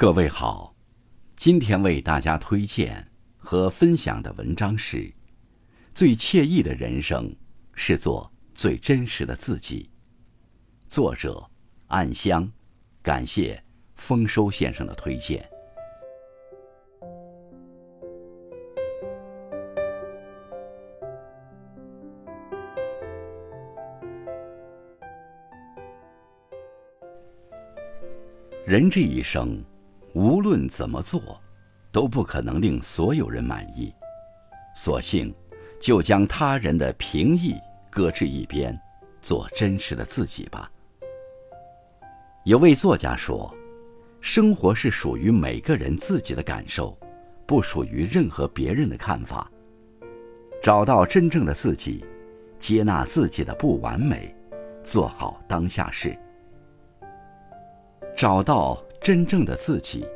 各位好，今天为大家推荐和分享的文章是《最惬意的人生是做最真实的自己》，作者暗香，感谢丰收先生的推荐。人这一生。无论怎么做，都不可能令所有人满意。索性就将他人的评议搁置一边，做真实的自己吧。有位作家说：“生活是属于每个人自己的感受，不属于任何别人的看法。找到真正的自己，接纳自己的不完美，做好当下事。找到。”真正的自己。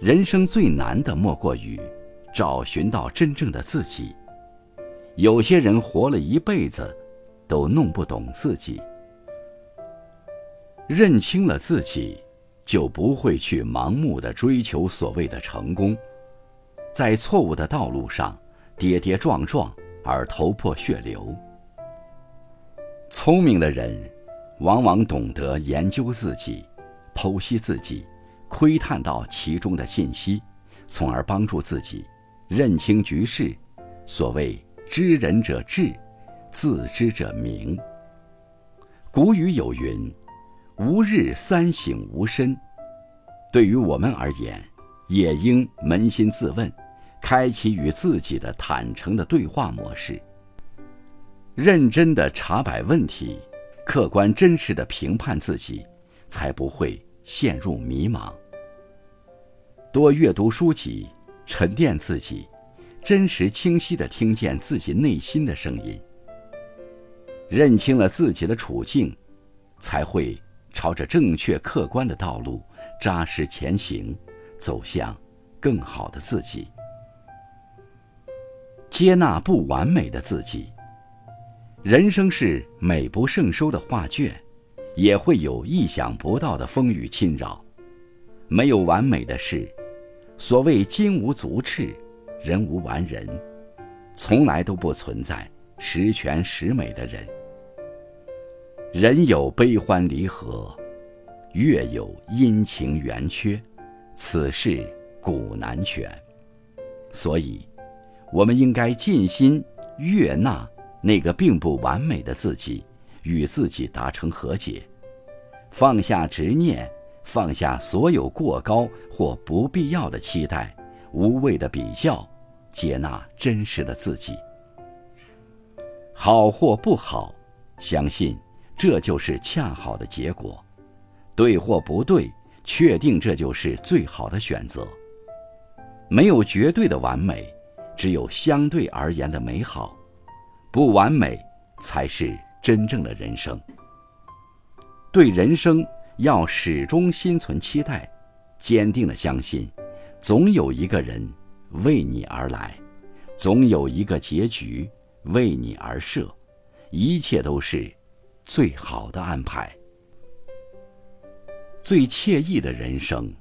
人生最难的莫过于找寻到真正的自己。有些人活了一辈子，都弄不懂自己。认清了自己，就不会去盲目的追求所谓的成功，在错误的道路上跌跌撞撞而头破血流。聪明的人，往往懂得研究自己。剖析自己，窥探到其中的信息，从而帮助自己认清局势。所谓“知人者智，自知者明”。古语有云：“吾日三省吾身。”对于我们而言，也应扪心自问，开启与自己的坦诚的对话模式，认真的查摆问题，客观真实的评判自己，才不会。陷入迷茫。多阅读书籍，沉淀自己，真实清晰的听见自己内心的声音。认清了自己的处境，才会朝着正确客观的道路扎实前行，走向更好的自己。接纳不完美的自己。人生是美不胜收的画卷。也会有意想不到的风雨侵扰，没有完美的事。所谓金无足赤，人无完人，从来都不存在十全十美的人。人有悲欢离合，月有阴晴圆缺，此事古难全。所以，我们应该尽心悦纳那个并不完美的自己。与自己达成和解，放下执念，放下所有过高或不必要的期待，无谓的比较，接纳真实的自己。好或不好，相信这就是恰好的结果；对或不对，确定这就是最好的选择。没有绝对的完美，只有相对而言的美好。不完美，才是。真正的人生，对人生要始终心存期待，坚定的相信，总有一个人为你而来，总有一个结局为你而设，一切都是最好的安排。最惬意的人生，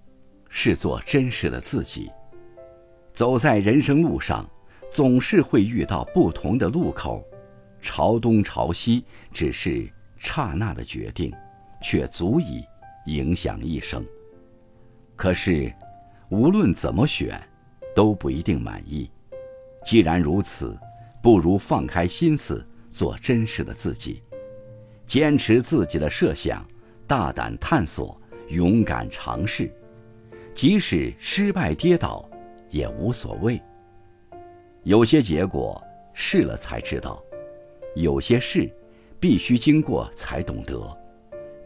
是做真实的自己。走在人生路上，总是会遇到不同的路口。朝东朝西只是刹那的决定，却足以影响一生。可是，无论怎么选，都不一定满意。既然如此，不如放开心思，做真实的自己，坚持自己的设想，大胆探索，勇敢尝试，即使失败跌倒也无所谓。有些结果试了才知道。有些事，必须经过才懂得，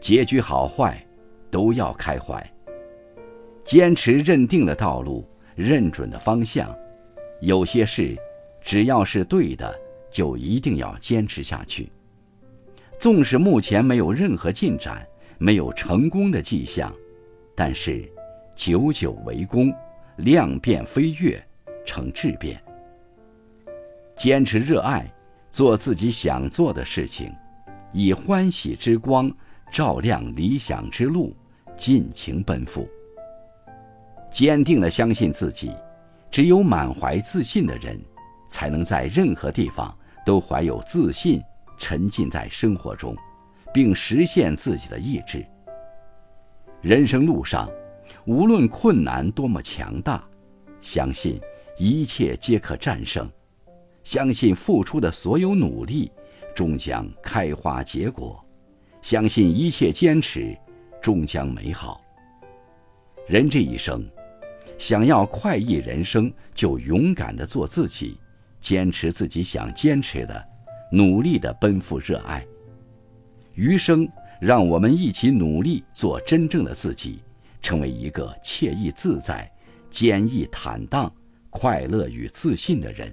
结局好坏，都要开怀。坚持认定的道路，认准的方向。有些事，只要是对的，就一定要坚持下去。纵使目前没有任何进展，没有成功的迹象，但是，久久为功，量变飞跃，成质变。坚持热爱。做自己想做的事情，以欢喜之光照亮理想之路，尽情奔赴。坚定地相信自己。只有满怀自信的人，才能在任何地方都怀有自信，沉浸在生活中，并实现自己的意志。人生路上，无论困难多么强大，相信一切皆可战胜，相信付出的所有努力终将开花结果，相信一切坚持终将美好。人这一生。想要快意人生，就勇敢的做自己，坚持自己想坚持的，努力的奔赴热爱。余生，让我们一起努力做真正的自己，成为一个惬意自在、坚毅坦荡、快乐与自信的人。